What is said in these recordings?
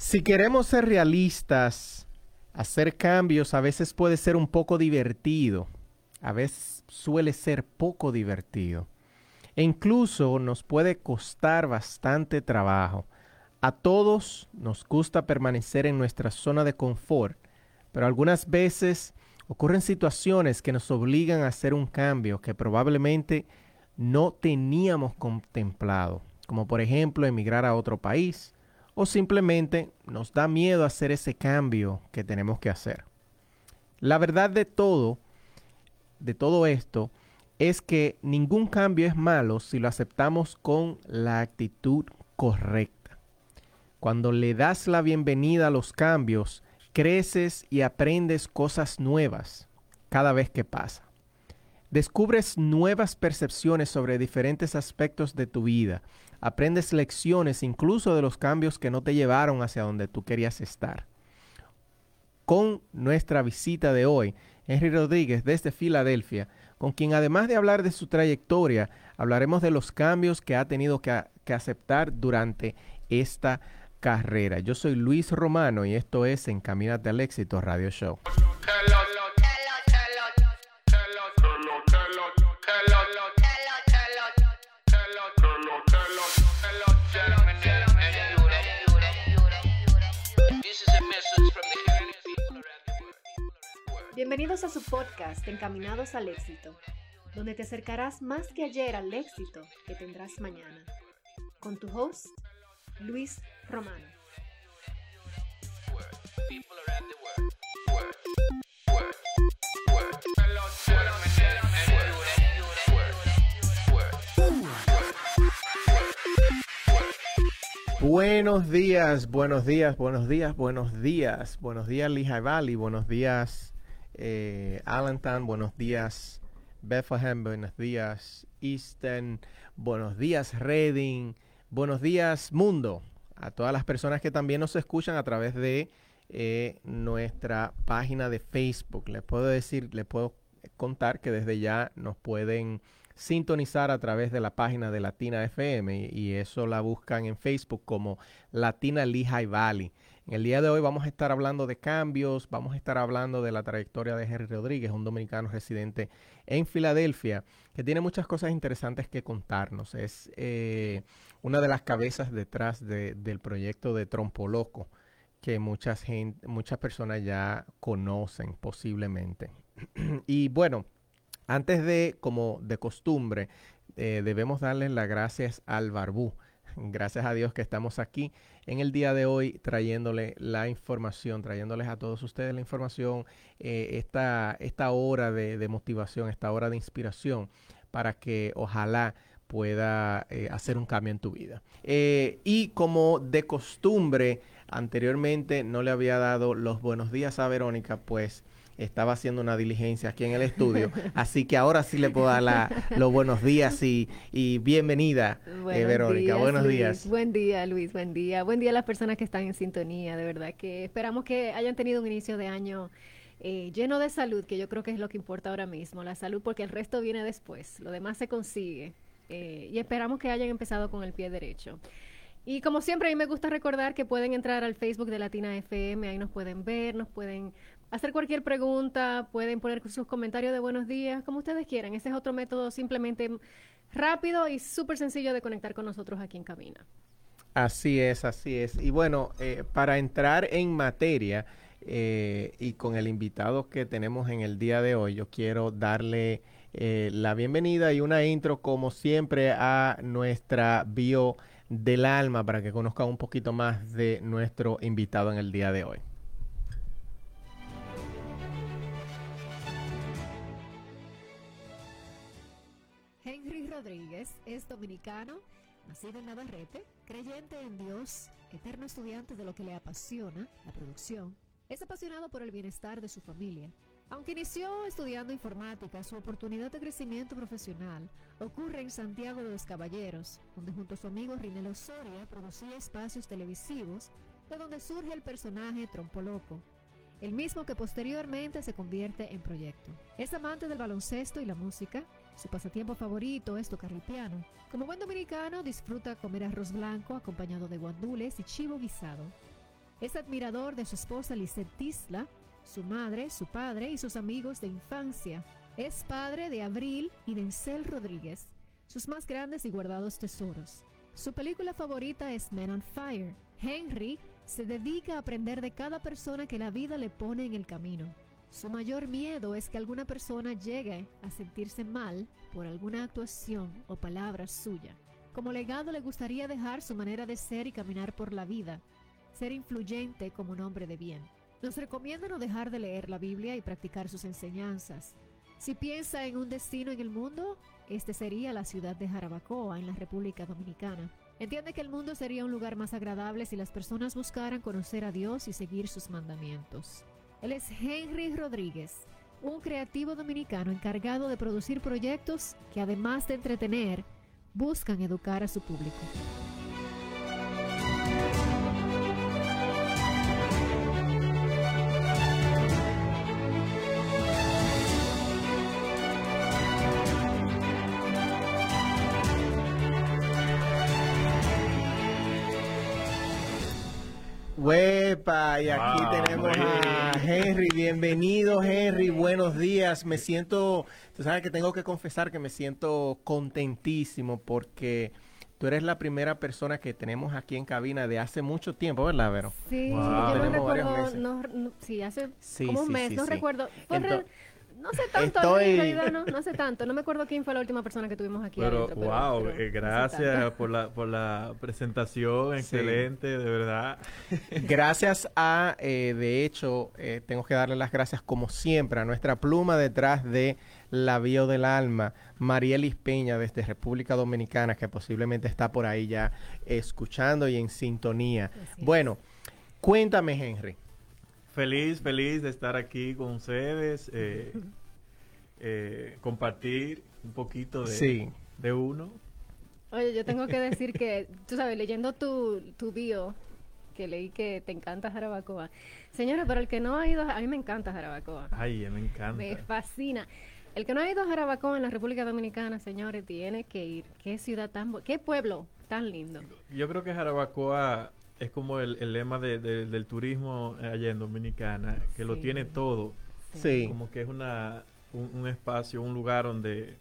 Si queremos ser realistas, hacer cambios a veces puede ser un poco divertido, a veces suele ser poco divertido e incluso nos puede costar bastante trabajo. A todos nos gusta permanecer en nuestra zona de confort, pero algunas veces ocurren situaciones que nos obligan a hacer un cambio que probablemente no teníamos contemplado, como por ejemplo emigrar a otro país, o simplemente nos da miedo hacer ese cambio que tenemos que hacer. La verdad de todo, de todo esto, es que ningún cambio es malo si lo aceptamos con la actitud correcta. Cuando le das la bienvenida a los cambios, creces y aprendes cosas nuevas cada vez que pasa. Descubres nuevas percepciones sobre diferentes aspectos de tu vida aprendes lecciones incluso de los cambios que no te llevaron hacia donde tú querías estar. Con nuestra visita de hoy, Henry Rodríguez desde Filadelfia, con quien además de hablar de su trayectoria, hablaremos de los cambios que ha tenido que, aceptar durante esta carrera. Yo soy Luis Romano y esto es Encamínate al Éxito Radio Show. Bienvenidos a su podcast Encaminados al Éxito, donde te acercarás más que ayer al éxito que tendrás mañana. Con tu host, Luis Romano. Buenos días, buenos días, buenos días, buenos días, buenos días Lehigh Valley, buenos días eh, buenos días. Bethlehem, buenos días. Easton, buenos días. Reading, buenos días, mundo. A todas las personas que también nos escuchan a través de eh, nuestra página de Facebook. Les puedo decir, les puedo contar que desde ya nos pueden sintonizar a través de la página de Latina FM y eso la buscan en Facebook como Latina Lehigh Valley. En el día de hoy vamos a estar hablando de cambios, vamos a estar hablando de la trayectoria de Henry Rodríguez, un dominicano residente en Filadelfia, que tiene muchas cosas interesantes que contarnos. Es eh, una de las cabezas detrás del proyecto de Trompo Loco, que muchas, gente, muchas personas ya conocen posiblemente. y bueno, antes de, como de costumbre, eh, debemos darles las gracias al Barbú. Gracias a Dios que estamos aquí en el día de hoy trayéndole la información, trayéndoles a todos ustedes la información, eh, esta, esta hora de, motivación, esta hora de inspiración para que ojalá pueda eh, hacer un cambio en tu vida. Eh, y como de costumbre, anteriormente no le había dado los buenos días a Verónica, pues estaba haciendo una diligencia aquí en el estudio, así que ahora sí le puedo dar los buenos días y, bienvenida, eh, Verónica. buenos días. Buen día, Luis. Buen día. Buen día a las personas que están en sintonía. De verdad que esperamos que hayan tenido un inicio de año. Eh, lleno de salud, que yo creo que es lo que importa ahora mismo, la salud, porque el resto viene después, lo demás se consigue. Eh, y esperamos que hayan empezado con el pie derecho. Y como siempre, a mí me gusta recordar que pueden entrar al Facebook de Latina FM, ahí nos pueden ver, nos pueden hacer cualquier pregunta, pueden poner sus comentarios de buenos días, como ustedes quieran. Ese es otro método simplemente rápido y súper sencillo de conectar con nosotros aquí en Camina. Así es, así es. Y bueno, eh, para entrar en materia eh, y con el invitado que tenemos en el día de hoy, yo quiero darle eh, la bienvenida y una intro, como siempre, a nuestra bio del alma para que conozcan un poquito más de nuestro invitado en el día de hoy. Rodríguez es dominicano, nacido en Navarrete, creyente en Dios, eterno estudiante de lo que le apasiona, la producción. Es apasionado por el bienestar de su familia. Aunque inició estudiando informática, su oportunidad de crecimiento profesional ocurre en Santiago de los Caballeros, donde junto a su amigo Rinelo Soria producía espacios televisivos, de donde surge el personaje Trompo Loco, el mismo que posteriormente se convierte en proyecto. Es amante del baloncesto y la música, su pasatiempo favorito es tocar el piano. Como buen dominicano, disfruta comer arroz blanco acompañado de guandules y chivo guisado. Es admirador de su esposa Lisette Tisla, su madre, su padre y sus amigos de infancia. Es padre de Abril y de Rodríguez, sus más grandes y guardados tesoros. Su película favorita es Men on Fire. Henry se dedica a aprender de cada persona que la vida le pone en el camino. Su mayor miedo es que alguna persona llegue a sentirse mal por alguna actuación o palabra suya. Como legado le gustaría dejar su manera de ser y caminar por la vida, ser influyente como un hombre de bien. Nos recomienda no dejar de leer la Biblia y practicar sus enseñanzas. Si piensa en un destino en el mundo, este sería la ciudad de Jarabacoa, en la República Dominicana. Entiende que el mundo sería un lugar más agradable si las personas buscaran conocer a Dios y seguir sus mandamientos. Él es Henry Rodríguez, un creativo dominicano encargado de producir proyectos que además de entretener, buscan educar a su público. Y aquí tenemos a Henry. Bienvenido, Henry. Buenos días. Me siento, tú sabes que tengo que confesar que me siento contentísimo porque tú eres la primera persona que tenemos aquí en cabina de hace mucho tiempo, ¿verdad, Vero? Sí, Wow. yo no recuerdo, no, no- sí, hace Sí, como un sí, mes, sí, no sí. recuerdo. Fue Ento- re- no sé tanto, Estoy- en realidad no, no sé tanto. No me acuerdo quién fue la última persona que tuvimos aquí Pero, adentro, pero- wow, pero eh, no sé gracias por la, por la presentación, Sí. excelente, de verdad. Gracias a, eh, de hecho, eh, tengo que darle las gracias como siempre a nuestra pluma detrás de la bio del alma, Marielis Peña desde República Dominicana, que posiblemente está por ahí ya escuchando y en sintonía. Así es. Bueno, cuéntame, Henry. Feliz, feliz de estar aquí con ustedes, eh, eh, compartir un poquito de, Sí. de uno. Oye, yo tengo que decir que, tú sabes, leyendo tu, tu bio, que leí que te encanta Jarabacoa. Señora, pero el que no ha ido, a mí me encanta Jarabacoa. Ay, me encanta. Me fascina. El que no ha ido a Jarabacoa en la República Dominicana, señores, tiene que ir. Qué ciudad tan... Qué pueblo tan lindo. Yo creo que Jarabacoa es como el, el lema de- de- del turismo allá en Dominicana, que lo tiene todo. Sí. Como que es una, un, un espacio, un lugar donde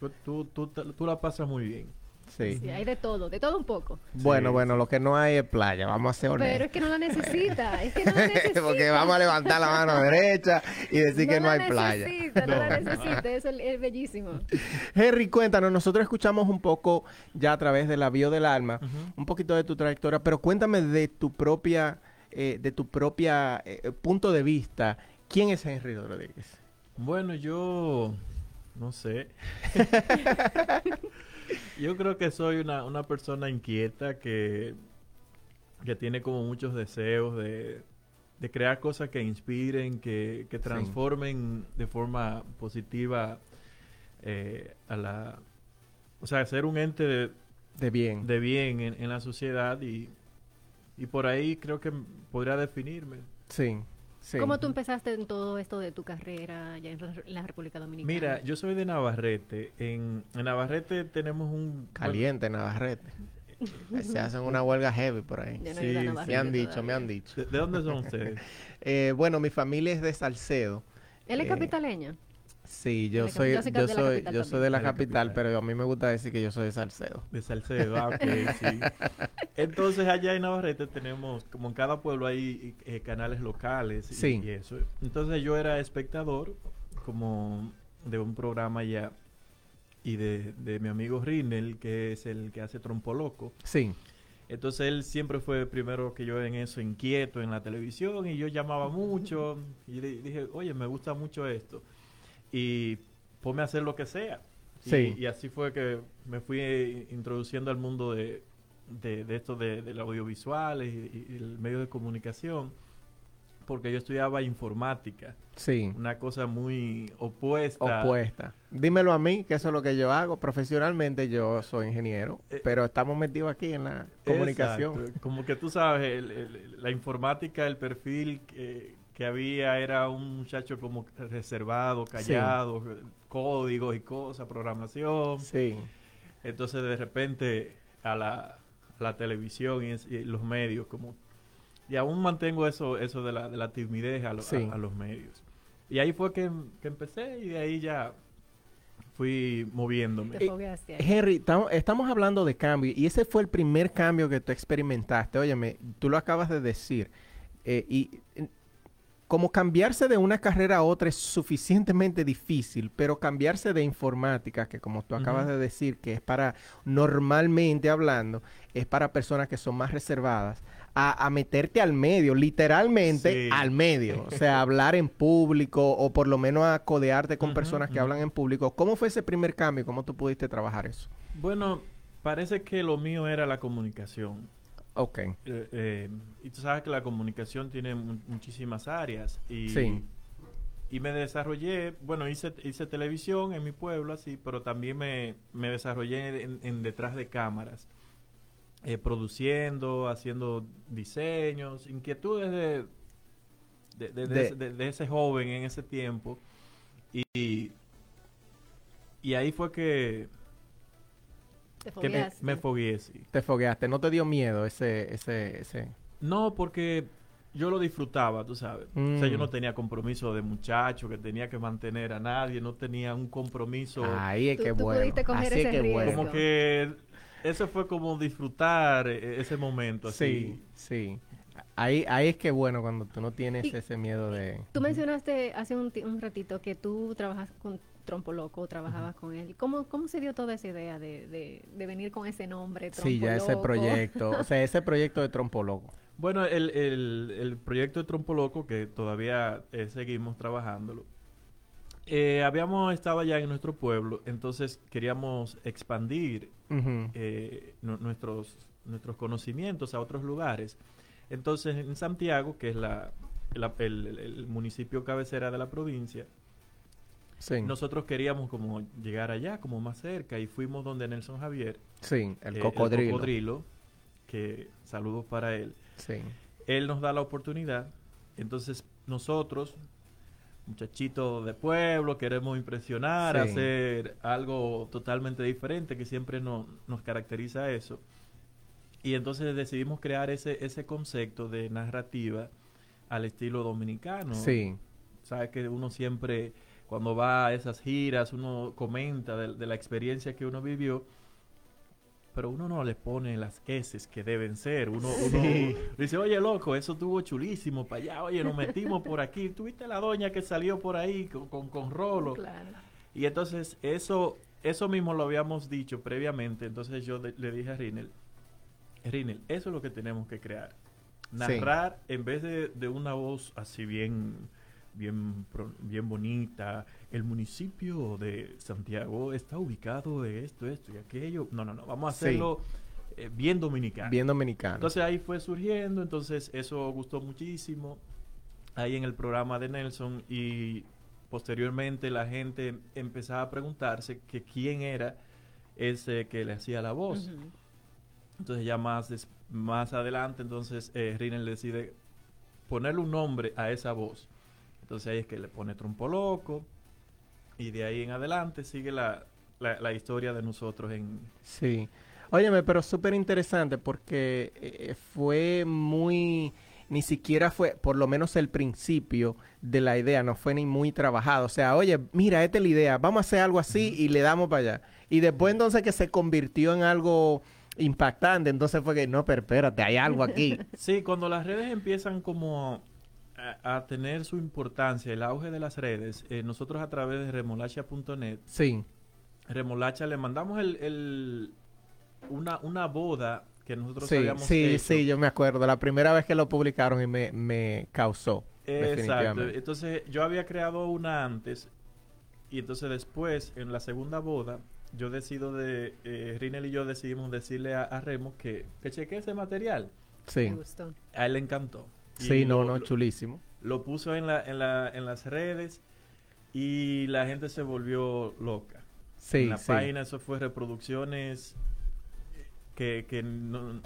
tú, tú, tú, tú la pasas muy bien. Sí. Sí, hay de todo, de todo un poco. Bueno, Sí, bueno, lo que no hay es playa, vamos a ser Pero honestos. es que no la necesita, es que no la necesita. Porque vamos a levantar la mano derecha y decir que no hay playa. necesita, no la necesita, eso es, es bellísimo. Henry, cuéntanos, nosotros escuchamos un poco ya a través de la bio del alma, un poquito de tu trayectoria, pero cuéntame de tu propia, eh, de tu propia eh, punto de vista. ¿Quién es Henry Rodríguez? Bueno, yo no sé. yo creo que soy una, una persona inquieta que, que tiene como muchos deseos de, de crear cosas que inspiren, que, que transformen de forma positiva eh, a la... O sea, ser un ente de, De bien. de bien en, en la sociedad y, y por ahí creo que podría definirme. Sí, sí. ¿Cómo tú empezaste en todo esto de tu carrera allá en, la República Dominicana? Mira, yo soy de Navarrete. En, en Navarrete tenemos un... Caliente, Navarrete. Se hacen una huelga heavy por ahí. No Sí, Me han dicho, todavía. me han dicho. ¿De, de dónde son ustedes? Eh, bueno, mi familia es de Salcedo. ¿Él es Eh, capitaleño? Sí, yo soy, capital, yo soy yo de la soy, capital yo soy de la capital, capital. pero a mí me gusta decir que yo soy de Salcedo. De Salcedo, ah, ok, sí. Entonces allá en Navarrete tenemos, como en cada pueblo hay eh, canales locales y, Sí. y eso. Entonces yo era espectador como de un programa allá y de, de mi amigo Rinel, que es el que hace Trompo Loco. Sí, Entonces él siempre fue primero que yo en eso, inquieto en la televisión, y yo llamaba mucho, y le dije, oye, me gusta mucho esto, y ponme a hacer lo que sea. Sí. y así fue que me fui eh, introduciendo al mundo de, de, de esto de, del audiovisual y, y- el medio de comunicación, porque yo estudiaba informática, sí. una cosa muy opuesta. Opuesta. Dímelo a mí, que eso es lo que yo hago. Profesionalmente yo soy ingeniero, Eh, pero estamos metidos aquí en la comunicación. Exacto. Como que tú sabes, el- el- la informática, el perfil que, que había era un muchacho como reservado, callado, códigos y cosas, programación. Sí, Entonces de repente a la, a la televisión y, es- y los medios como y aún mantengo eso, eso de la, de la timidez a, lo- a- Sí. a los medios. Y ahí fue que, que empecé y de ahí ya fui moviéndome. Te ahí. Henry, estamos, estamos hablando de cambio y ese fue el primer cambio que tú experimentaste. Óyeme, tú lo acabas de decir. eh, y eh, como cambiarse de una carrera a otra es suficientemente difícil, pero cambiarse de informática, que como tú acabas de decir, que es para, normalmente hablando, es para personas que son más reservadas, a, a meterte al medio, literalmente Sí. al medio. O sea, hablar en público o por lo menos a codearte con personas que hablan en público. ¿Cómo fue ese primer cambio? ¿Cómo tú pudiste trabajar eso? Bueno, parece que lo mío era la comunicación. Ok. Eh, eh, y tú sabes que la comunicación tiene mu- muchísimas áreas. Y, Sí. y me desarrollé, bueno, hice, hice televisión en mi pueblo, así, pero también me, me desarrollé en, en detrás de cámaras. eh, produciendo, haciendo diseños, inquietudes de, de, de- ese- de- de ese joven en ese tiempo. Y, y ahí fue que, Te que me, fogueaste. me fogueé, sí. Te fogueaste. ¿No te dio miedo ese, ese, ese? No, porque yo lo disfrutaba, tú sabes. O sea, yo Mm. no tenía compromiso de muchacho, que tenía que mantener a nadie, no tenía un compromiso. Ahí es que tú bueno. pudiste coger Así ese que riesgo. bueno. Como que eso fue como disfrutar eh, ese momento, así. Sí, sí. Ahí, ahí es que bueno cuando tú no tienes Y- ese miedo de... Tú mencionaste hace un, un ratito que tú trabajas con Trompo Loco, trabajabas con él. ¿Cómo, ¿Cómo se dio toda esa idea de, de, de venir con ese nombre, Trompo Sí, ya ese proyecto. O sea, ese proyecto de Trompo Loco. Bueno, el, el, el proyecto de Trompo Loco, que todavía eh, seguimos trabajándolo, eh, habíamos estado ya en nuestro pueblo, entonces queríamos expandir eh, nu- nuestros, nuestros conocimientos a otros lugares. Entonces, en Santiago, que es la, la- el, el- el municipio cabecera de la provincia, Sí, nosotros queríamos como llegar allá, como más cerca, y fuimos donde Nelson Javier, sí, el eh, cocodrilo. cocodrilo, que saludos para él. Sí, Él nos da la oportunidad, entonces nosotros, muchachitos de pueblo, queremos impresionar, Sí. hacer algo totalmente diferente, que siempre no- nos caracteriza eso. Y entonces decidimos crear ese, ese concepto de narrativa al estilo dominicano. sí, Sabes que uno siempre, cuando va a esas giras, uno comenta de, de la experiencia que uno vivió, pero uno no le pone las S que deben ser. Uno, uno Sí. dice, oye, loco, eso estuvo chulísimo para allá. Oye, nos metimos por aquí. ¿Tuviste la doña que salió por ahí con, con, con Rolo? Claro. Y entonces eso, eso mismo lo habíamos dicho previamente. Entonces yo de- le dije a Rinel, Rinel, eso es lo que tenemos que crear. Narrar en vez de, de una voz así bien, bien, bien bonita. El municipio de Santiago está ubicado de esto, esto y aquello. No, no, no. Vamos a Sí. hacerlo eh, bien dominicano. bien dominicano. Entonces ahí fue surgiendo, entonces eso gustó muchísimo ahí en el programa de Nelson y posteriormente la gente empezaba a preguntarse que quién era ese que le hacía la voz. Entonces ya más, des- más adelante, entonces eh, Rinel decide ponerle un nombre a esa voz. Entonces ahí es que le pone Trompo Loco y de ahí en adelante sigue la, la, la historia de nosotros en... Sí. Óyeme, pero súper interesante porque eh, fue muy, ni siquiera fue, por lo menos el principio de la idea, no fue ni muy trabajado. O sea, oye, mira, esta es la idea, vamos a hacer algo así y le damos para allá. Y después entonces que se convirtió en algo impactante, entonces fue que, no, pero espérate, hay algo aquí. Sí, cuando las redes empiezan como a, a tener su importancia, el auge de las redes, eh, nosotros a través de remolacha.net, Sí, Remolacha le mandamos el, el- una, una boda que nosotros sí, habíamos sí, hecho. sí, yo me acuerdo. La primera vez que lo publicaron y me, me causó. Exacto. Entonces yo había creado una antes y entonces después, en la segunda boda, yo decido de, eh, Rinel y yo decidimos decirle a, a Remo que, que cheque ese material. Sí, Me gustó. A él le encantó. Sí, no, no, lo- chulísimo. lo puso en, la, en, la, en las redes y la gente se volvió loca. Sí, en la sí. página eso fue reproducciones que, que, no,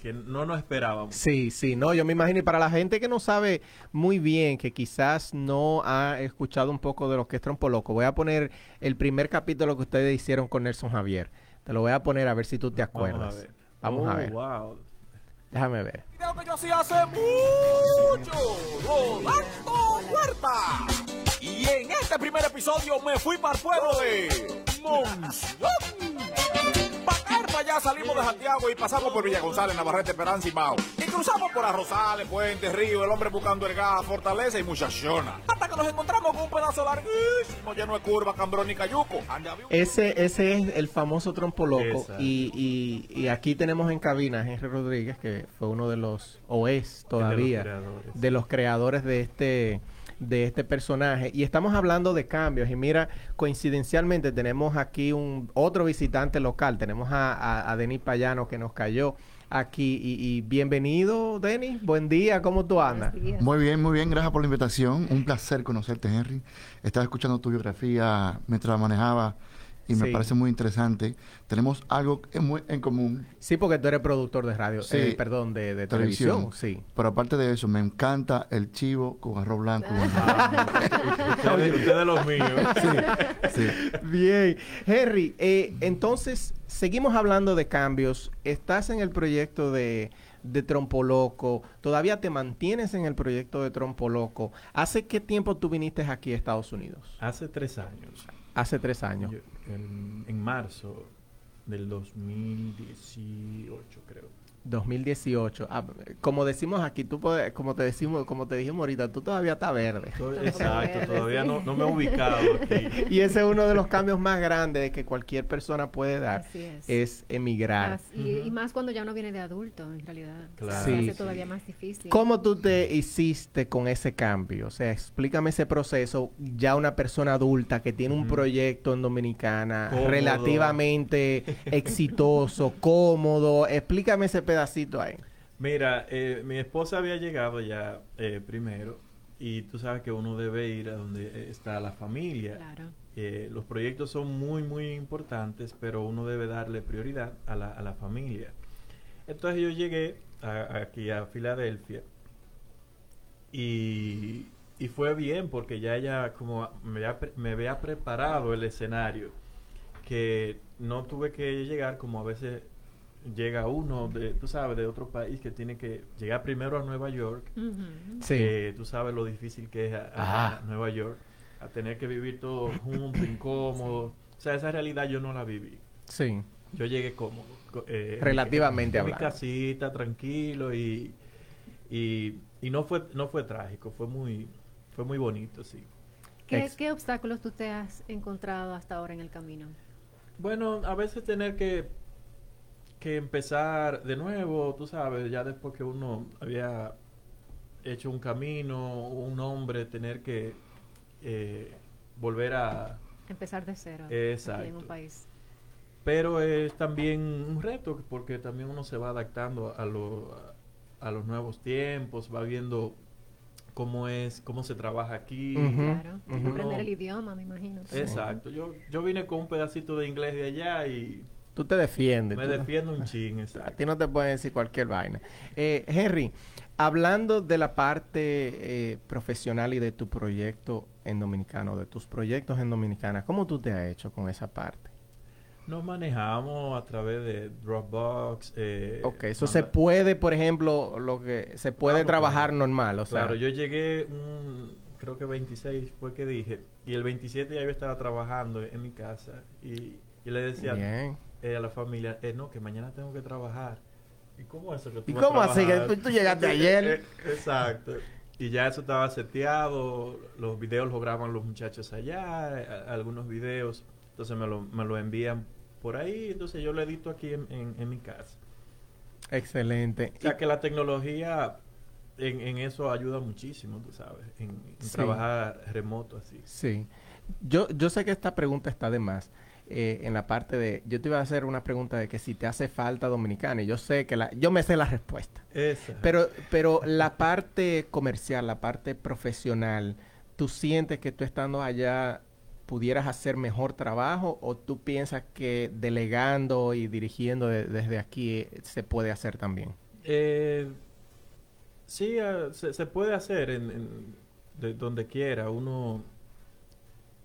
que no nos esperábamos. Sí, sí, no, yo me imagino, y para la gente que no sabe muy bien, que quizás no ha escuchado un poco de lo que es Trompo Loco, voy a poner el primer capítulo que ustedes hicieron con Nelson Javier. Te lo voy a poner a ver si tú te Vamos a acuerdas. ver. Vamos a Oh, ver. wow. Déjame ver. Video que yo hacía hace mucho, Rolando Huerta. Y en este primer episodio me fui para el pueblo de Monción. Allá salimos de Santiago y pasamos por Villa González, Navarrete, Esperanza y Mao. Y cruzamos por Arrozales, Puente, Río, el hombre buscando el gas, Fortaleza y Muchachona. Hasta que nos encontramos con un pedazo larguísimo lleno de curvas, cambrón y cayuco. Ese, ese es el famoso trompo loco. Y, y, y aquí tenemos en cabina a Henry Rodríguez, que fue uno de los, o es todavía, creadores. de los creadores de este de este personaje. Y estamos hablando de cambios. Y mira coincidencialmente tenemos aquí un otro visitante local. Tenemos a, a, a Denis Payano que nos cayó aquí. Y, y bienvenido Denis. Buen día. Cómo tú andas. Muy bien, muy bien, gracias por la invitación. Un placer conocerte, Henry. Estaba escuchando tu biografía mientras manejaba y me Sí. parece muy interesante. Tenemos algo en, muy- en común, sí porque tú eres productor de radio Sí. eh, perdón de, de televisión. televisión. sí pero aparte de eso, me encanta el chivo con arroz blanco. Ustedes, ustedes los míos. sí. Bien, Henry, eh, entonces seguimos hablando de cambios. Estás en el proyecto de, de Trompo Loco, todavía te mantienes en el proyecto de Trompo Loco. ¿Hace qué tiempo tú viniste aquí a Estados Unidos? Hace tres años. Hace tres años. Yo- en, marzo del 2018, creo. 2018. Ah, como decimos aquí, tú puedes, como te decimos, como te dijimos ahorita, tú todavía estás verde. Exacto, todavía no, no me he ubicado aquí. Y ese es uno de los cambios más grandes que cualquier persona puede dar, Así es. es emigrar. As- y, y más cuando ya uno viene de adulto, en realidad. Claro. Se Sí. hace todavía más difícil. ¿Cómo tú te hiciste con ese cambio? O sea, explícame ese proceso. Ya una persona adulta que tiene un proyecto en Dominicana Cómodo. relativamente exitoso, cómodo. Explícame ese pedacito ahí. Mira, eh, mi esposa había llegado ya eh, primero y tú sabes que uno debe ir a donde eh, está la familia. Claro. Eh, los proyectos son muy, muy importantes, pero uno debe darle prioridad a la, a la familia. Entonces yo llegué a- aquí a Filadelfia y, y fue bien porque ya ella como me había, pre- me había preparado el escenario que no tuve que llegar como a veces llega uno de, tú sabes, de otro país que tiene que llegar primero a Nueva York Ujú. Sí. que tú sabes lo difícil que es a, a- a Nueva York, a tener que vivir todo junto, incómodo. O sea, esa realidad yo no la viví. Sí. Yo llegué cómodo. eh, Relativamente en mi hablando. casita, tranquilo y, y, y no fue no fue trágico, fue muy fue muy bonito, sí. ¿Qué, Ex- qué obstáculos tú te has encontrado hasta ahora en el camino? Bueno, a veces tener que, que empezar de nuevo, tú sabes, ya después que uno había hecho un camino, un hombre, tener que eh, volver a... Empezar de cero aquí en Exacto. un país. Pero es también un reto porque también uno se va adaptando a, lo- a, a los nuevos tiempos, va viendo cómo es, cómo se trabaja aquí. Claro. Aprender No. el idioma, me imagino. Exacto. Yo, yo vine con un pedacito de inglés de allá y Tú te defiendes. me tú- defiendo un chin, A exacto. ti no te pueden decir cualquier vaina. Eh, Henry, hablando de la parte eh, profesional y de tu proyecto en Dominicano, de tus proyectos en Dominicana, ¿cómo tú te has hecho con esa parte? Nos manejamos a través de Dropbox. Eh, Ok, eso se puede, por ejemplo, lo que se puede Claro, trabajar claro. normal, o sea, Claro, yo llegué, un- creo que 26 fue que dije, y el 27 ya yo estaba trabajando en mi casa y, y le decía bien. Eh, a la familia, eh, no, que mañana tengo que trabajar. ¿Y cómo eso que tú ¿Y vas a cómo así? Que tú- tú llegaste ayer. Eh, Exacto. Y ya eso estaba seteado, los videos los graban los muchachos allá, eh, a- algunos videos, entonces me lo, me lo envían por ahí, entonces yo lo edito aquí en, en- en mi casa. Excelente. O sea que la tecnología en, en eso ayuda muchísimo, tú sabes, en, en Sí. trabajar remoto así. Sí. Yo, yo sé que esta pregunta está de más. Eh, en la parte de, yo te iba a hacer una pregunta de que si te hace falta dominicana y yo sé que la, yo me sé la respuesta. Esa. Pero, pero la parte comercial, la parte profesional, ¿tú sientes que tú estando allá pudieras hacer mejor trabajo o tú piensas que delegando y dirigiendo de- desde aquí eh, se puede hacer también? Eh, sí, ah, se, se puede hacer en, en- de donde quiera. Uno,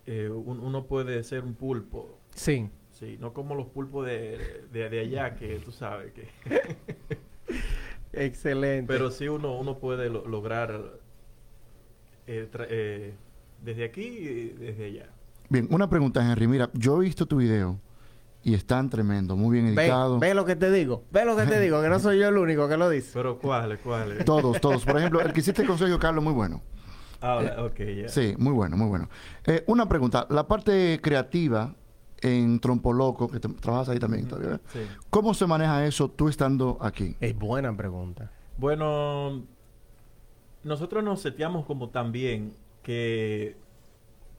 eh, un- uno puede ser un pulpo. Sí. Sí, no como los pulpos de, de, de allá que tú sabes que... Excelente. Pero sí uno, uno puede lo- lograr eh, eh, desde aquí y desde allá. Bien, una pregunta, Henry. Mira, yo he visto tu video y están tremendo, muy bien editado. ve lo que te digo. Ve lo que te digo, que no soy yo el único que lo dice. Pero ¿cuáles? ¿Cuáles? Todos, todos. Por ejemplo, el que hiciste con Sergio Carlos, muy bueno. Ahora, ok, ya. Sí, muy bueno, muy bueno. Eh, una pregunta, la parte creativa en Trompo Loco, que te- trabajas ahí también todavía, ¿verdad? Sí. ¿cómo se maneja eso tú estando aquí? Es buena pregunta. Bueno, nosotros nos seteamos como también que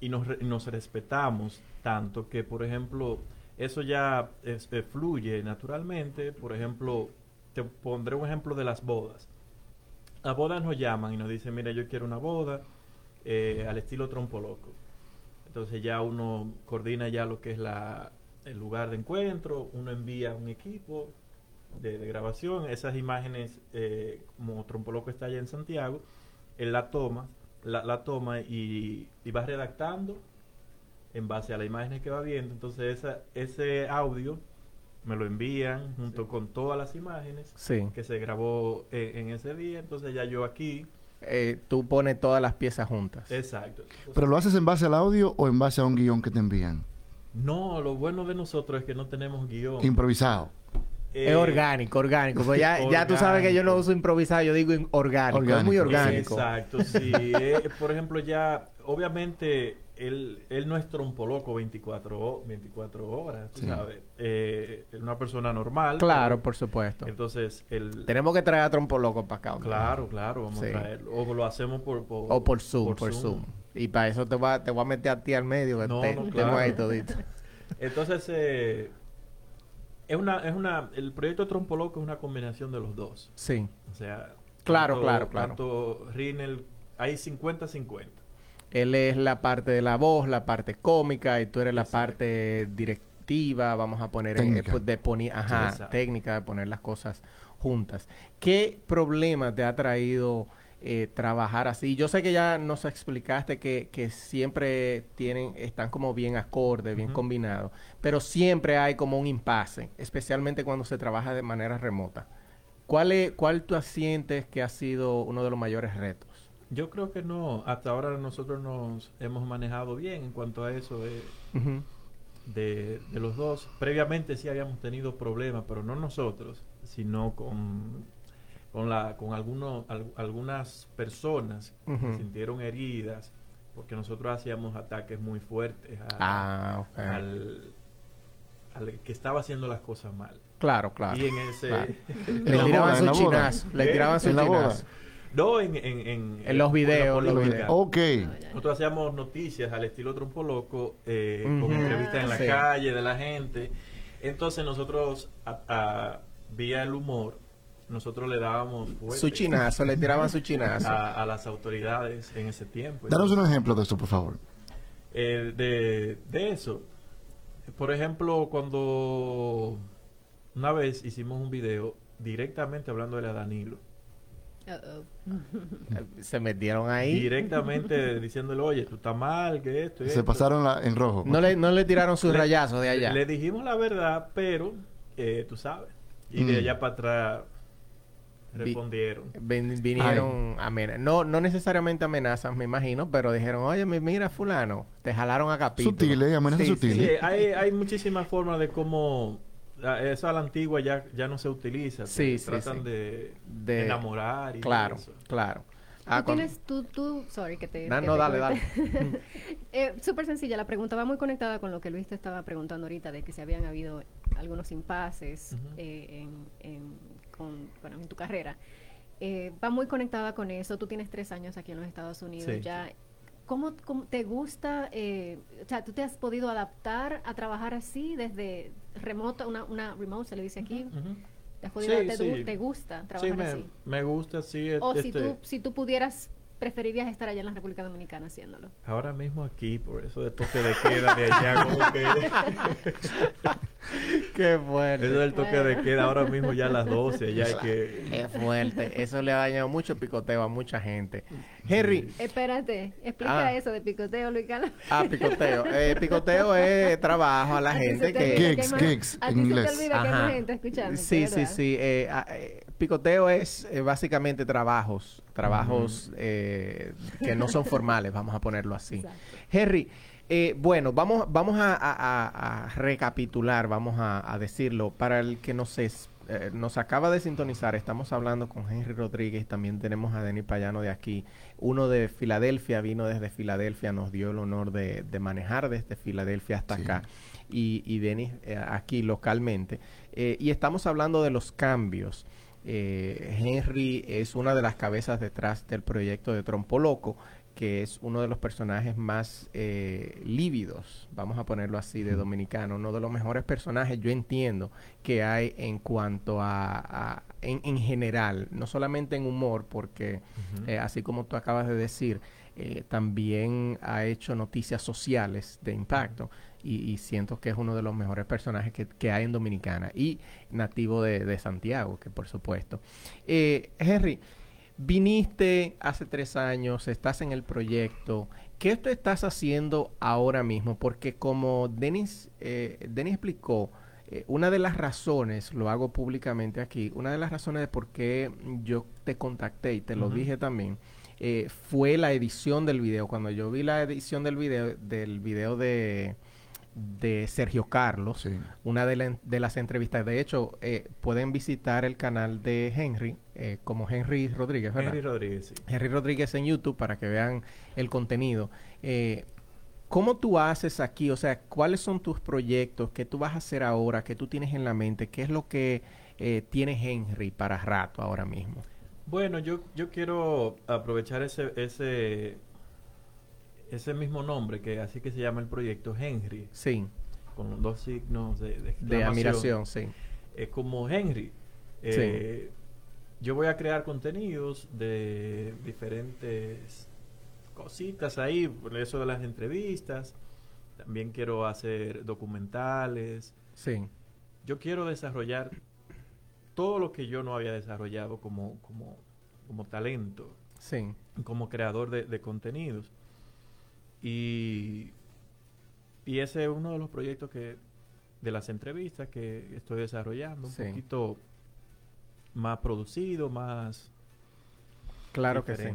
y nos, re- nos respetamos tanto que, por ejemplo, eso ya es- eh, fluye naturalmente. Por ejemplo, te pondré un ejemplo de las bodas. Las bodas nos llaman y nos dicen, mira, yo quiero una boda eh, al estilo trompo loco. Entonces ya uno coordina ya lo que es la, el lugar de encuentro, uno envía un equipo de, de grabación, esas imágenes, eh, como Trompo Loco está allá en Santiago, él la toma, la, la toma y, y va redactando en base a las imágenes que va viendo. Entonces esa, ese audio me lo envían junto con todas las imágenes Sí. que se grabó eh, en ese día. Entonces ya yo aquí, Eh, tú pones todas las piezas juntas. exacto. Entonces, ¿Pero lo haces en base al audio o en base a un guion que te envían? no, lo bueno de nosotros es que no tenemos guion. Improvisado. Eh, es orgánico, orgánico. Pues ya, ya tú sabes que yo no Orgánico. uso improvisado, yo digo in- orgánico. Es muy Orgánico. orgánico. Exacto, sí. Eh, por ejemplo, ya, obviamente, él, él no es trompo loco 24, ho- 24 horas, tú Sí. sabes. Eh, es una persona normal. Claro, pero- por supuesto. Entonces, él... Tenemos que traer a Trompo Loco para acá. hombre. Claro, claro, vamos Sí. a traerlo. O lo hacemos por... por O por Zoom, por, Zoom. Y para eso te voy, a, te voy a meter a ti al medio, que No, te, no, tengo claro. ahí todito. Entonces, eh, es una, es una, el proyecto Trompo Loco es una combinación de los dos. Sí. O sea, Claro, tanto- claro, claro. Tanto Rinel, hay 50-50. Él es la parte de la voz, la parte cómica, y tú eres la parte directiva, vamos a poner en- Técnica. eh, de poner, ajá, técnica de poner las cosas juntas. ¿Qué problema te ha traído eh, trabajar así? Yo sé que ya nos explicaste que, que siempre tienen, están como bien acordes, bien combinados, pero siempre hay como un impasse, especialmente cuando se trabaja de manera remota. ¿Cuál, es, ¿Cuál tú sientes que ha sido uno de los mayores retos? Yo creo que no. Hasta ahora nosotros nos hemos manejado bien en cuanto a eso de, de, de los dos. Previamente sí habíamos tenido problemas, pero no nosotros, sino con, con, la, con algunos, al- algunas personas que se sintieron heridas, porque nosotros hacíamos ataques muy fuertes a- Ah, al, al que estaba haciendo las cosas mal. Claro, claro. Y en ese... claro. Le tiraban su chinazo. Le tiraban su chinazo. No, en, en, en, En los la videos, los política. videos. Ok. Nosotros hacíamos noticias al estilo Trompo Loco, eh, con entrevistas en la Sí. calle de la gente. Entonces nosotros, a, a- vía el humor, nosotros le dábamos fuerte Su chinazo, le tiraban su chinazo. a, a las autoridades en ese tiempo. Danos un ejemplo de eso, por favor. Eh, de, de eso. Por ejemplo, cuando una vez hicimos un video directamente hablándole a Danilo. Se metieron ahí. Directamente diciéndole, oye, tú estás mal, que esto y Se esto". pasaron la- en rojo. No le, no le tiraron sus Le- rayazos de allá. Le dijimos la verdad, pero eh, tú sabes. Y Mm. de allá para atrás Vi- respondieron. Vin- vinieron amenazas. No, no necesariamente amenazas, me imagino, pero dijeron, oye, mi- mira, fulano, te jalaron a capítulo. Sutiles, amenazas Sí, sutiles. sí. Sí, hay, hay muchísimas formas de cómo eso a la antigua ya, ya no se utiliza. Sí, sí, Tratan sí. De, De- enamorar y Claro, eso. claro. Tú Ah, cuando- tienes, tú, tú, sorry que te... No, que no, te dale, corte. Eh, Súper sencilla, la pregunta va muy conectada con lo que Luis te estaba preguntando ahorita, de que si habían habido algunos impases eh, en, en- con- bueno, en tu carrera. Eh, va muy conectada con eso, tú tienes tres años aquí en los Estados Unidos Sí. ya. ¿Cómo, cómo te gusta, eh, o sea, tú te has podido adaptar a trabajar así desde remoto, una, una remote se le dice aquí? Ujú. ¿Te, has podido, Sí, te, sí. gu- te gusta Sí, trabajar me, así? me gusta, sí. O si, este, tú, si tú pudieras, preferirías estar allá en la República Dominicana haciéndolo. Ahora mismo aquí, por eso de toque de queda de allá, como que... Qué Eso fuerte. del toque de queda ahora mismo ya a las 12, ya hay que... Qué fuerte. Eso le ha dañado mucho picoteo a mucha gente. Henry, Espérate, explica Ah. eso de picoteo, Luis Carlos. ah, picoteo. Eh, picoteo es trabajo a la gente te que... Gigs, gigs, en inglés. te olvida que hay Ajá. más gente escuchando. Sí, sí, sí. eh, ah, eh, Picoteo es eh, básicamente trabajos, trabajos eh, que no son formales, vamos a ponerlo así. Exacto. Henry, eh, bueno, vamos, vamos a, a- a- a recapitular, vamos a, a decirlo. Para el que nos, es- eh, nos acaba de sintonizar, estamos hablando con Henry Rodríguez, también tenemos a Denis Payano de aquí. Uno de Filadelfia, vino desde Filadelfia, nos dio el honor de, de manejar desde Filadelfia hasta Sí. acá. Y, y Denis eh, aquí localmente. Eh, y estamos hablando de los cambios. Eh, Henry es una de las cabezas detrás del proyecto de Trompo Loco, que es uno de los personajes más eh, lívidos, vamos a ponerlo así, de dominicano, uno de los mejores personajes, yo entiendo, que hay en cuanto a, a- en, en general, no solamente en humor, porque eh, así como tú acabas de decir, eh, también ha hecho noticias sociales de impacto y, y siento que es uno de los mejores personajes que, que hay en Dominicana y nativo de, de Santiago, que por supuesto. Eh, Henry, viniste hace tres años, estás en el proyecto. ¿Qué tú estás haciendo ahora mismo? Porque como Denis, eh, Denis explicó, eh, una de las razones, lo hago públicamente aquí, una de las razones de por qué yo te contacté y te lo dije también, eh, fue la edición del video. Cuando yo vi la edición del video, del video de, de Sergio Carlos, Sí. una de, la- de las entrevistas. De hecho, eh, pueden visitar el canal de Henry, eh, como Henry Rodríguez, ¿verdad? Henry Rodríguez, sí. Henry Rodríguez en YouTube para que vean el contenido. Eh, ¿Cómo tú haces aquí? O sea, ¿cuáles son tus proyectos? ¿Qué tú vas a hacer ahora? ¿Qué tú tienes en la mente? ¿Qué es lo que eh, tiene Henry para rato ahora mismo? Bueno, yo, yo quiero aprovechar ese, ese, ese mismo nombre, que así que se llama el proyecto Henry, Sí, con dos signos de, de de exclamación. admiración, sí. Es como Henry. eh, Yo voy a crear contenidos de diferentes cositas ahí, por eso de las entrevistas. También quiero hacer documentales. Sí, Yo quiero desarrollar todo lo que yo no había desarrollado como, como, como talento, sí. como creador de, de contenidos. Y, y ese es uno de los proyectos que de las entrevistas que estoy desarrollando, un poquito más producido, más Claro que sí.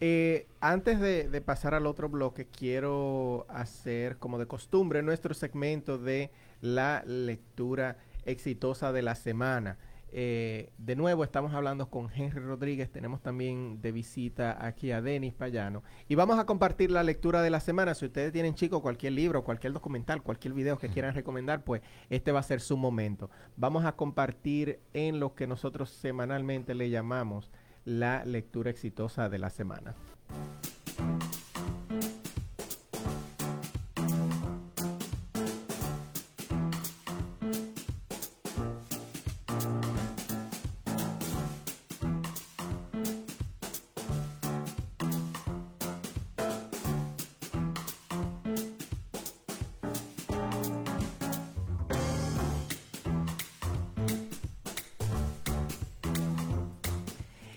Eh, antes de, de pasar al otro bloque, quiero hacer como de costumbre nuestro segmento de la lectura exitosa de la semana. Eh, de nuevo, estamos hablando con Henry Rodríguez, tenemos también de visita aquí a Denis Payano y vamos a compartir la lectura de la semana. Si ustedes tienen, chicos, cualquier libro, cualquier documental, cualquier video que quieran recomendar, pues este va a ser su momento. Vamos a compartir en lo que nosotros semanalmente le llamamos la lectura exitosa de la semana.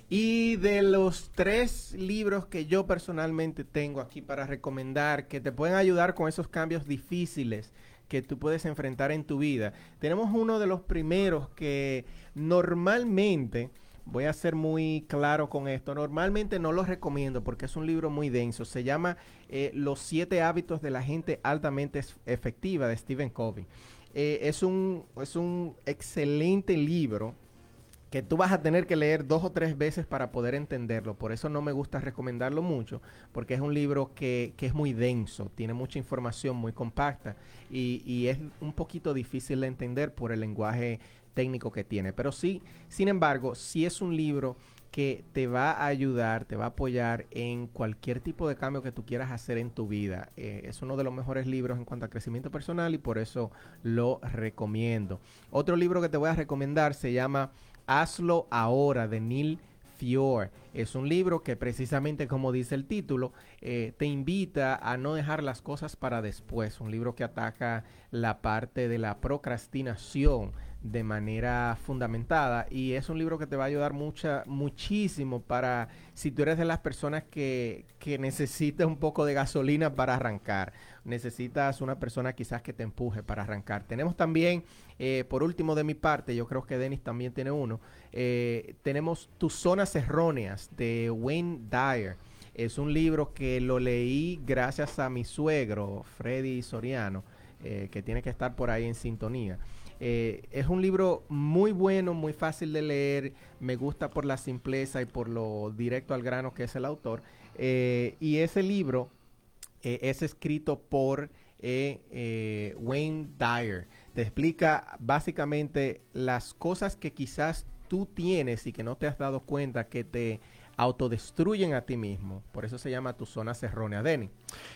Y de los tres libros que yo personalmente tengo aquí para recomendar, que te pueden ayudar con esos cambios difíciles que tú puedes enfrentar en tu vida, tenemos uno de los primeros que normalmente, voy a ser muy claro con esto, normalmente no lo recomiendo porque es un libro muy denso, se llama eh, Los siete hábitos de la gente altamente efectiva de Stephen Covey. Eh, es, un, es un excelente libro que tú vas a tener que leer dos o tres veces para poder entenderlo. Por eso no me gusta recomendarlo mucho, porque es un libro que, que es muy denso, tiene mucha información muy compacta y, y es un poquito difícil de entender por el lenguaje técnico que tiene. Pero sí, sin embargo, sí es un libro que te va a ayudar, te va a apoyar en cualquier tipo de cambio que tú quieras hacer en tu vida. Eh, es uno de los mejores libros en cuanto a crecimiento personal y por eso lo recomiendo. Otro libro que te voy a recomendar se llama Hazlo ahora de Neil Fior. Es un libro que precisamente como dice el título, eh, te invita a no dejar las cosas para después. Un libro que ataca la parte de la procrastinación de manera fundamentada y es un libro que te va a ayudar mucha, muchísimo para si tú eres de las personas que, que necesitas un poco de gasolina para arrancar, necesitas una persona quizás que te empuje para arrancar. Tenemos también, eh, por último de mi parte, yo creo que Denis también tiene uno, eh, tenemos Tus Zonas Erróneas de Wayne Dyer. Es un libro que lo leí gracias a mi suegro, Freddy Soriano, eh, que tiene que estar por ahí en sintonía. Eh, es un libro muy bueno, muy fácil de leer, me gusta por la simpleza y por lo directo al grano que es el autor. Eh, y ese libro eh, es escrito por Wayne Dyer. Te explica básicamente las cosas que quizás tú tienes y que no te has dado cuenta que te autodestruyen a ti mismo. Por eso se llama tu zona errónea. Denny.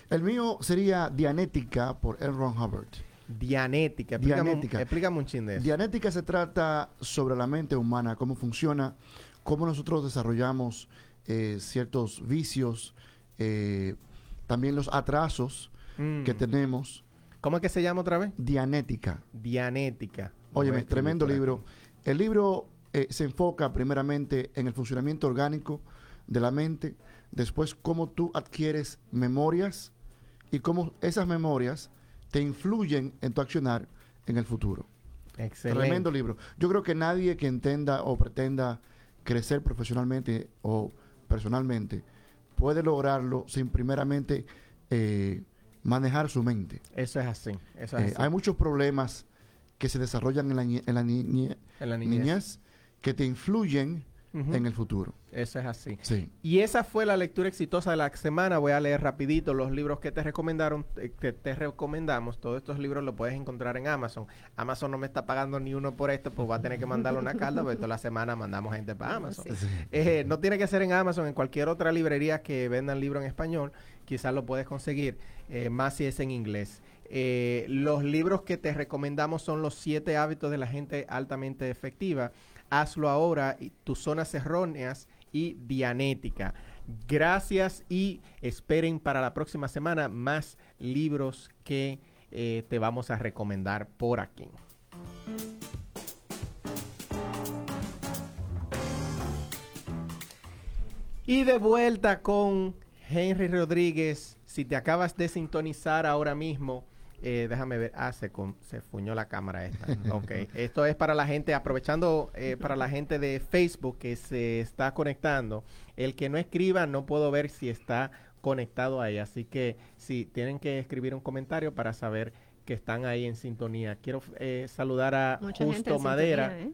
El mío sería Dianética por L. Ron Hubbard. Dianética. Explícame, Un, explícame un chin de eso. Dianética se trata sobre la mente humana, cómo funciona, cómo nosotros desarrollamos eh, ciertos vicios, eh, también los atrasos Mm. que tenemos. ¿Cómo es que se llama otra vez? Dianética. Dianética. A tremendo libro. El libro eh, se enfoca primeramente en el funcionamiento orgánico de la mente, después cómo tú adquieres memorias y cómo esas memorias te influyen en tu accionar en el futuro. Excelente. Tremendo libro. Yo creo que nadie que entenda o pretenda crecer profesionalmente o personalmente puede lograrlo sin primeramente eh, manejar su mente. Eso es así. Eso es Eh, así. hay muchos problemas que se desarrollan en la, en la niñe- en la niñez. niñez que te influyen En el futuro. Eso es así. Sí. Y esa fue la lectura exitosa de la semana. Voy a leer rapidito los libros que te recomendaron, eh, que te recomendamos. Todos estos libros los puedes encontrar en Amazon. Amazon no me está pagando ni uno por esto, pues va a tener que mandarle una carta, porque toda la semana mandamos gente para Amazon. Sí. Eh, no tiene que ser en Amazon, en cualquier otra librería que vendan libros en español, quizás lo puedes conseguir, eh, más si es en inglés. Eh, los libros que te recomendamos son los siete hábitos de la gente altamente efectiva. Hazlo ahora, y tus zonas erróneas y Dianética. Gracias y esperen para la próxima semana más libros que eh, te vamos a recomendar por aquí. Y de vuelta con Henry Rodríguez. Si te acabas de sintonizar ahora mismo, eh, déjame ver. Ah, se, con- se fuñó la cámara esta. Ok. Esto es para la gente, aprovechando eh, para la gente de Facebook que se está conectando. El que no escriba, no puedo ver si está conectado ahí. Así que si tienen que escribir un comentario para saber que están ahí en sintonía. Quiero eh, saludar a Mucha gente Justo Madera. sintonía, ¿eh?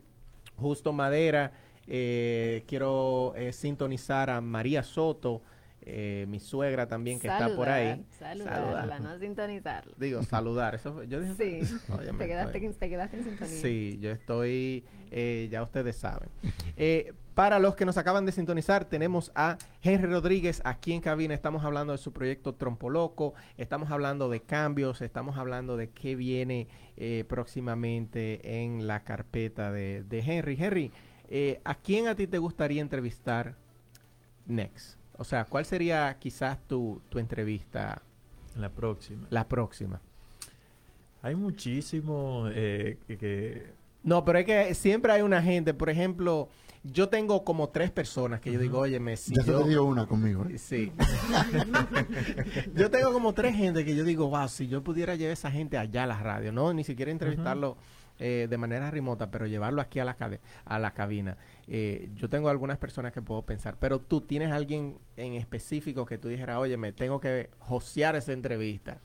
Justo Madera. eh, quiero eh, sintonizar a María Soto, eh, mi suegra también que está por ahí. Saludarla, Saludar. no sintonizarla. Digo, saludar. Eso yo dije, Sí, te quedaste, estoy- te quedaste en sintonía. Sí, yo estoy, eh, ya ustedes saben. Eh, para los que nos acaban de sintonizar, tenemos a Henry Rodríguez aquí en cabina. Estamos hablando de su proyecto Trompo Loco, estamos hablando de cambios, estamos hablando de qué viene eh, próximamente en la carpeta de, de Henry. Henry, eh, ¿a quién a ti te gustaría entrevistar next? O sea, ¿cuál sería quizás tu, tu entrevista, La próxima. la próxima? Hay muchísimo eh, que, que- No, pero es que siempre hay una gente, por ejemplo, yo tengo como tres personas que yo digo, oye, si ya se yo... te dio una conmigo. ¿eh? Sí. yo tengo como tres gente que yo digo, wow, si yo pudiera llevar esa gente allá a la radio, no, ni siquiera entrevistarlo eh, de manera remota, pero llevarlo aquí a la, a la cabina. Eh, yo tengo algunas personas que puedo pensar, pero tú tienes alguien en específico que tú dijeras, oye, me tengo que josear esa entrevista,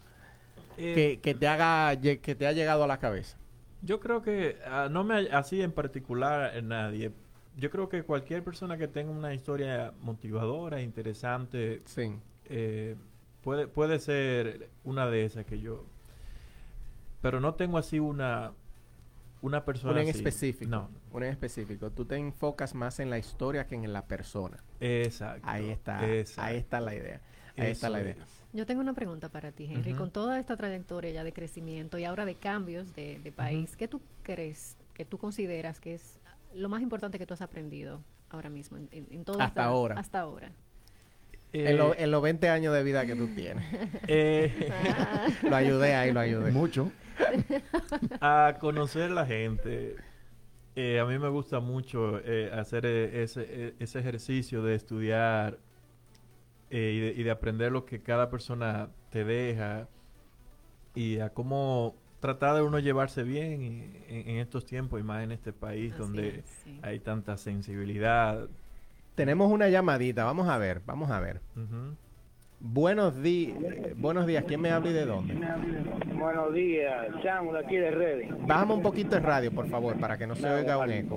eh, que, que te haga, que te ha llegado a la cabeza. Yo creo que, ah, no me así en particular en nadie. Yo creo que cualquier persona que tenga una historia motivadora, interesante, Sí. eh, puede, puede ser una de esas que yo... Pero no tengo así una, una persona Una en así. específico. No, Una en específico. Tú te enfocas más en la historia que en la persona. exacto. Ahí está. exacto. Ahí está la idea. Ahí está Eso la idea. es. Yo tengo una pregunta para ti, Henry. Con toda esta trayectoria ya de crecimiento y ahora de cambios de, de país, ¿qué tú crees, que tú consideras que es lo más importante que tú has aprendido ahora mismo? En, en- en toda Hasta esta- ahora. Hasta ahora. En, lo- Eh, en los 20 años de vida que tú tienes. eh, lo ayudé ahí, lo ayudé. Mucho. a conocer la gente, Eh, a mí me gusta mucho eh, hacer eh, ese, ese ejercicio de estudiar eh, y, de, y de aprender lo que cada persona te deja y a cómo tratar de uno llevarse bien y- en, en estos tiempos y más en este país Así donde es, sí. hay tanta sensibilidad. Tenemos una llamadita, vamos a ver, vamos a ver. Buenos días, buenos días, ¿quién me habla y de dónde? Buenos días, Chamo de aquí de Redding. Bájame un poquito el radio, por favor, para que no se oiga un eco.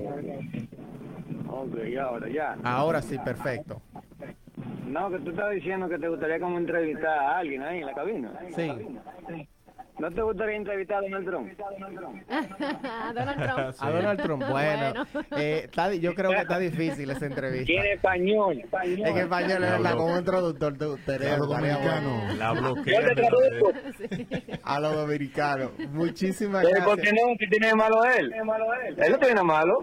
Ok, ahora, ya. Ahora sí, perfecto. No, que tú estabas diciendo que te gustaría como entrevistar a alguien ahí en la cabina. Sí. ¿No te gustaría entrevistar a Donald Trump? Donald Trump. A Donald Trump, bueno, Bueno. eh, está yo creo que está difícil esa entrevista. Tiene español. español. En español es verdad, con un traductor de ustedes. Bueno. dominicano. La Yo bloquean. te traduzco. A los dominicanos. Muchísimas Pero ¿Por qué gracias. no? ¿Qué tiene de malo él? Él no tiene malo.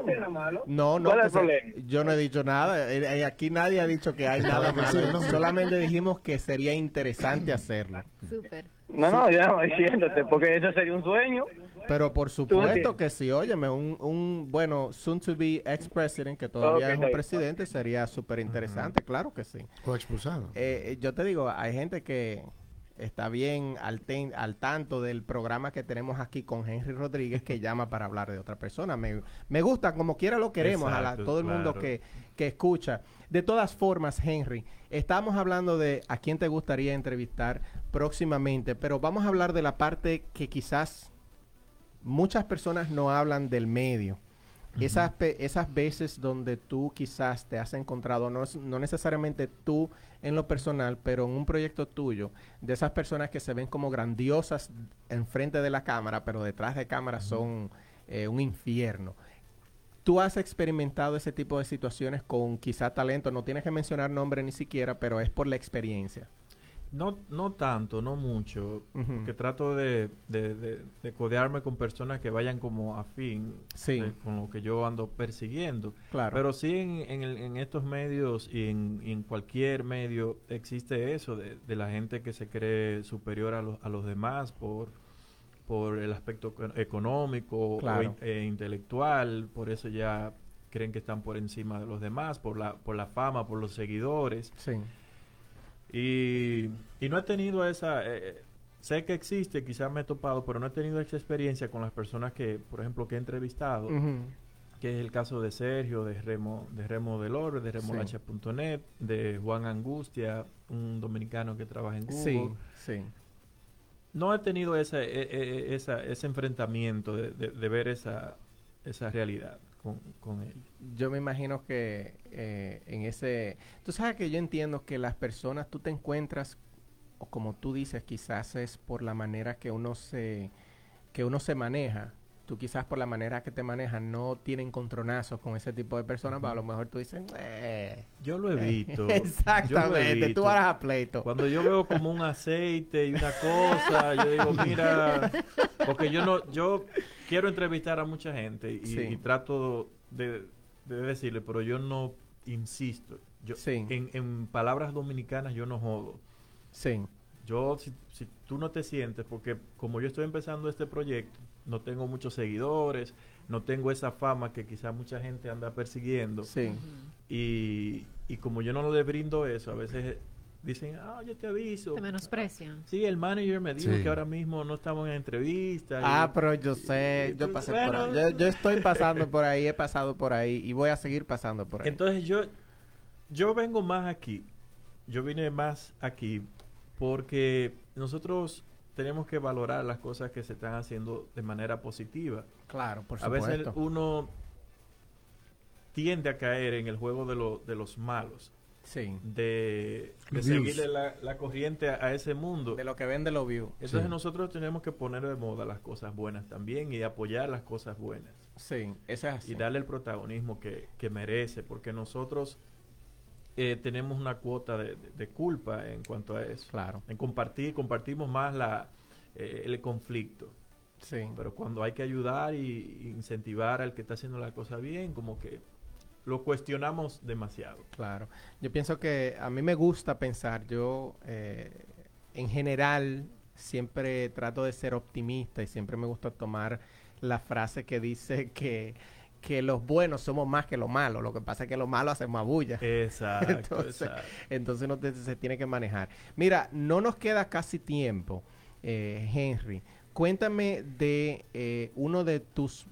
No, no, ¿Cuál es el problema? yo no he dicho nada. Eh, eh, Aquí nadie ha dicho que hay nada sí, malo. Solamente dijimos que sería interesante hacerlo. Súper. No, no, ya no, diciéndote, porque eso sería un sueño. Pero por supuesto que sí, óyeme, un, un bueno, soon to be ex-president, que todavía es un presidente, sería súper interesante, claro que sí. O expulsado. Eh, eh, yo te digo, hay gente que está bien al, ten- al tanto del programa que tenemos aquí con Henry Rodríguez que llama para hablar de otra persona. Me, me gusta, como quiera lo queremos, a la- todo el mundo que, que escucha. De todas formas, Henry, estamos hablando de a quién te gustaría entrevistar próximamente, pero vamos a hablar de la parte que quizás muchas personas no hablan del medio. Esas, esas veces donde tú quizás te has encontrado, no, no necesariamente tú en lo personal, pero en un proyecto tuyo, de esas personas que se ven como grandiosas enfrente de la cámara, pero detrás de cámara son eh, un infierno. ¿Tú has experimentado ese tipo de situaciones con quizá talento? No tienes que mencionar nombre ni siquiera, pero es por la experiencia. No, no tanto, no mucho, Ujú. que trato de, de, de- de codearme con personas que vayan como afín Sí. de- con lo que yo ando persiguiendo. Claro. Pero sí en, en, el- en estos medios y en, en cualquier medio existe eso de, de la gente que se cree superior a, los a los demás por, por el aspecto eco- económico Claro. o e intelectual, por eso ya creen que están por encima de los demás, por la, por la fama, por los seguidores. sí. Y, y no he tenido esa, eh, sé que existe, quizás me he topado, pero no he tenido esa experiencia con las personas que, por ejemplo, que he entrevistado, que es el caso de Sergio, de Remo, de Remo del Orbe, de remolacha.net, de Juan Angustia, un dominicano que trabaja en Google. Sí, sí. No he tenido esa, e- e- esa- ese enfrentamiento de, de- de ver esa, esa realidad con, con él. Yo me imagino que eh, en ese... Tú sabes que yo entiendo que las personas, tú te encuentras, o como tú dices, quizás es por la manera que uno se, que uno se maneja. Tú quizás por la manera que te manejas no tienen contronazos con ese tipo de personas, pero a lo mejor tú dices... "Eh". Yo lo evito. lo Exactamente, tú evito. harás a pleito. Cuando yo veo como un aceite y una cosa, yo digo, mira, porque yo no, yo quiero entrevistar a mucha gente y, Sí. y trato de, de decirle, pero yo no insisto. Yo, Sí. en, en palabras dominicanas yo no jodo. Sí, Yo, si, si tú no te sientes, porque como yo estoy empezando este proyecto, no tengo muchos seguidores, no tengo esa fama que quizá mucha gente anda persiguiendo. sí. Y, y como yo no le brindo eso, a veces dicen, ah, yo te aviso. Te menosprecian. Sí, el manager me dijo Sí. que ahora mismo no estamos en entrevista. y- Ah, pero yo sé, yo pasé por ahí. Yo, yo estoy pasando por ahí, he pasado por ahí y voy a seguir pasando por ahí. Entonces yo, yo vengo más aquí. Yo vine más aquí porque nosotros tenemos que valorar las cosas que se están haciendo de manera positiva. claro, por a veces supuesto. uno tiende a caer en el juego de, lo- de los malos, Sí. de, de seguirle la, la corriente a, a ese mundo. De lo que vende los views. Entonces Sí. nosotros tenemos que poner de moda las cosas buenas también y apoyar las cosas buenas. Sí, eso es así. y darle el protagonismo que, que merece, porque nosotros eh, tenemos una cuota de, de- de culpa en cuanto a eso. Claro, En compartir, compartimos más la, eh, el conflicto, sí. pero cuando hay que ayudar y, y incentivar al que está haciendo la cosa bien, como que lo cuestionamos demasiado. Claro. Yo pienso que a mí me gusta pensar, yo eh, en general siempre trato de ser optimista y siempre me gusta tomar la frase que dice que, que los buenos somos más que los malos. Lo que pasa es que los malos hacen más bulla. Exacto, Entonces, exacto. entonces no te- se tiene que manejar. Mira, no nos queda casi tiempo, eh, Henry. Cuéntame de eh, uno de tus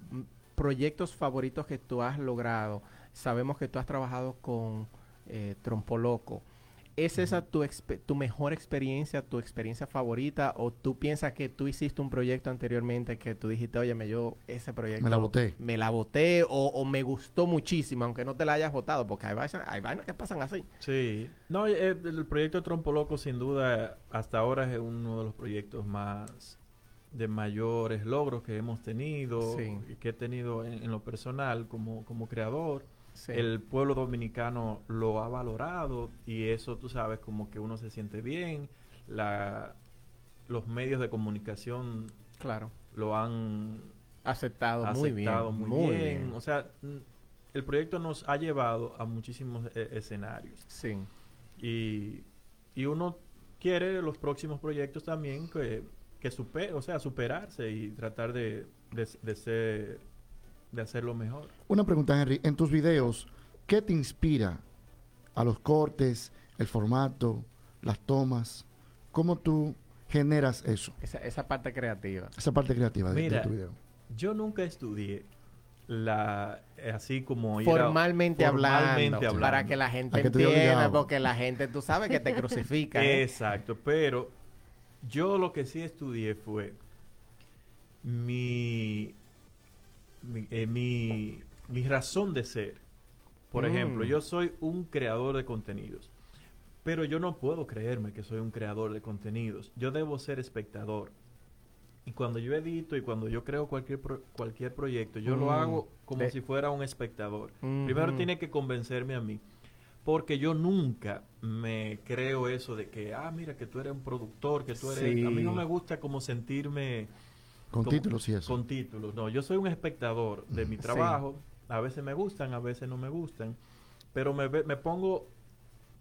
proyectos favoritos que tú has logrado. Sabemos que tú has trabajado con eh, Trompoloco. ¿Es esa tu, mejor experiencia, tu experiencia favorita? ¿O tú piensas que tú hiciste un proyecto anteriormente que tú dijiste, oye, yo ese proyecto... Me la boté. Me la boté o, o me gustó muchísimo, aunque no te la hayas votado, porque hay vainas, hay vainas que pasan así. Sí, no, eh, el proyecto de Trompo Loco sin duda hasta ahora es uno de los proyectos más de mayores logros que hemos tenido Sí. y que he tenido en, en lo personal como, como creador. Sí. El pueblo dominicano lo ha valorado y eso tú sabes como que uno se siente bien. La, los medios de comunicación Claro. lo han Aceptado, muy bien. aceptado muy, bien. O sea, el proyecto nos ha llevado a muchísimos eh, escenarios. Sí. Y, y uno quiere los próximos proyectos también que, que supe- o sea, superarse y tratar de, de, de ser de hacerlo mejor. Una pregunta, Henry. En tus videos, ¿qué te inspira a los cortes, el formato, las tomas? ¿Cómo tú generas eso? Esa, esa parte creativa. Esa parte creativa de, de Mira, tu video. Yo nunca estudié la eh, así como Formalmente, hablando, hablando. Para que la gente que entienda, porque la gente, tú sabes que te crucifica. ¿eh? Exacto, pero yo lo que sí estudié fue mi mi, eh, mi, mi razón de ser. Por Mm. ejemplo, yo soy un creador de contenidos, pero yo no puedo creerme que soy un creador de contenidos. Yo debo ser espectador. Y cuando yo edito y cuando yo creo cualquier pro- cualquier proyecto, yo lo Mm. hago como De- si fuera un espectador. Primero tiene que convencerme a mí. Porque yo nunca me creo eso de que, ah, mira, que tú eres un productor, que tú eres... Sí. A mí no me gusta como sentirme... Con como- títulos y eso. Con títulos. No, yo soy un espectador de mi Sí. trabajo. A veces me gustan, a veces no me gustan. Pero me, me pongo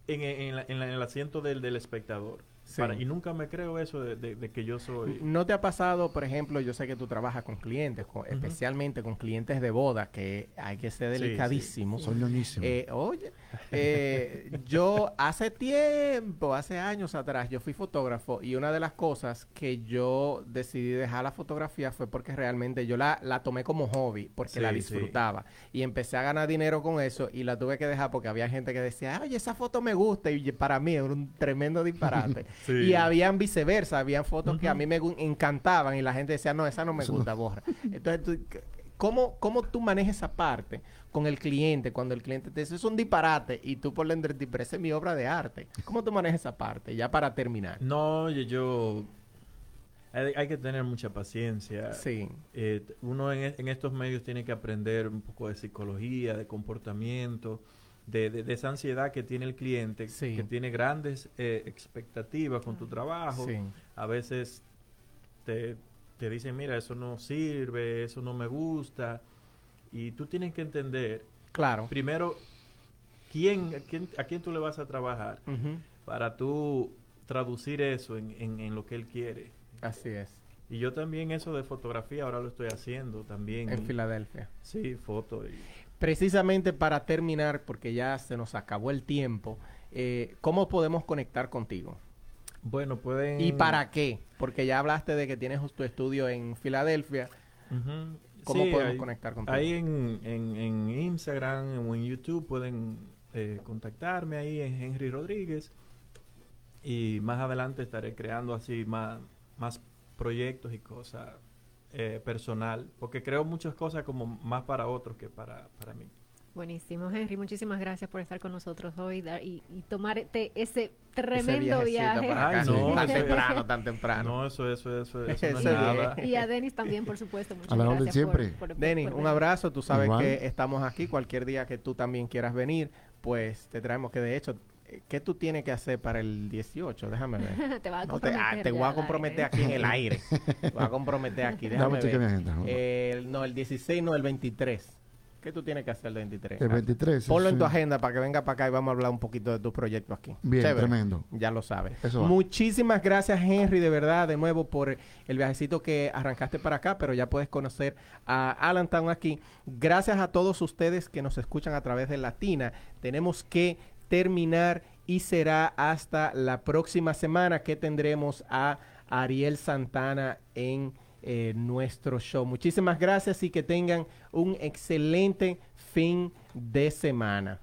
en, en la- en la- en el asiento del, del espectador. Sí. Para- y nunca me creo eso de, de- de que yo soy... ¿No te ha pasado, por ejemplo, yo sé que tú trabajas con clientes, con- especialmente con clientes de boda, que hay que ser Sí, sí. delicadísimos? Son ñoñísimos. Eh, oye, eh, yo hace tiempo, hace años atrás, yo fui fotógrafo y una de las cosas que yo decidí dejar la fotografía fue porque realmente yo la, la tomé como hobby, porque Sí, la sí. disfrutaba. Y empecé a ganar dinero con eso y la tuve que dejar porque había gente que decía, oye, esa foto me gusta y para mí era un tremendo disparate. Sí. Y habían viceversa, habían fotos que a mí me encantaban y la gente decía, no, esa no me gusta, borra. Entonces, tú, ¿cómo, ¿cómo tú manejas esa parte con el cliente cuando el cliente te dice, es un disparate y tú por dentro te es mi obra de arte? ¿Cómo tú manejas esa parte? Ya para terminar. No, yo... yo- hay, hay que tener mucha paciencia. Sí, Eh, uno en, en estos medios tiene que aprender un poco de psicología, de comportamiento, de, de- de esa ansiedad que tiene el cliente, Sí. que tiene grandes eh, expectativas con tu trabajo. sí. A veces te, te dicen, mira, eso no sirve, eso no me gusta. Y tú tienes que entender, Claro. primero, quién, a, quién, a quién tú le vas a trabajar para tú traducir eso en, en- en lo que él quiere. Así es. Y yo también eso de fotografía ahora lo estoy haciendo también. En Filadelfia. Sí, foto. y- Precisamente para terminar, porque ya se nos acabó el tiempo, eh, ¿cómo podemos conectar contigo? Bueno, pueden... ¿Y para qué? Porque ya hablaste de que tienes tu estudio en Filadelfia. ¿Cómo Sí, podemos ahí- conectar contigo? Ahí en, en, en Instagram o en YouTube pueden eh, contactarme ahí en Henry Rodríguez. Y más adelante estaré creando así más, más proyectos y cosas eh, personal. Porque creo muchas cosas como más para otros que para, para mí. Buenísimo, Henry. Muchísimas gracias por estar con nosotros hoy y, y tomarte ese Ese tremendo viaje. para acá, Ay, no, tan temprano, tan temprano. No, eso, eso, eso, eso no es Ese nada. viaje. Y a Denis también, por supuesto. Muchas A la orden gracias siempre. por un abrazo. Tú sabes Igual. que estamos aquí. Cualquier día que tú también quieras venir, pues te traemos. Que de hecho, ¿qué tú tienes que hacer para el 18? Déjame ver. te vas a No, te, ah, comprometer. te voy a comprometer aquí en el aire. Te voy a comprometer aquí. Dame Déjame mi ver. agenda. El- no, el 16, no, el 23. ¿Qué tú tienes que hacer el 23? El 23. Ponlo en sí. tu agenda para que venga para acá y vamos a hablar un poquito de tus proyectos aquí. Bien, Chévere. tremendo. Ya lo sabes. Eso va. Muchísimas gracias, Henry, de verdad, de nuevo por el viajecito que arrancaste para acá, pero ya puedes conocer a Allentown aquí. Gracias a todos ustedes que nos escuchan a través de Latina. Tenemos que terminar y será hasta la próxima semana que tendremos a Ariel Santana en eh, nuestro show. Muchísimas gracias y que tengan un excelente fin de semana.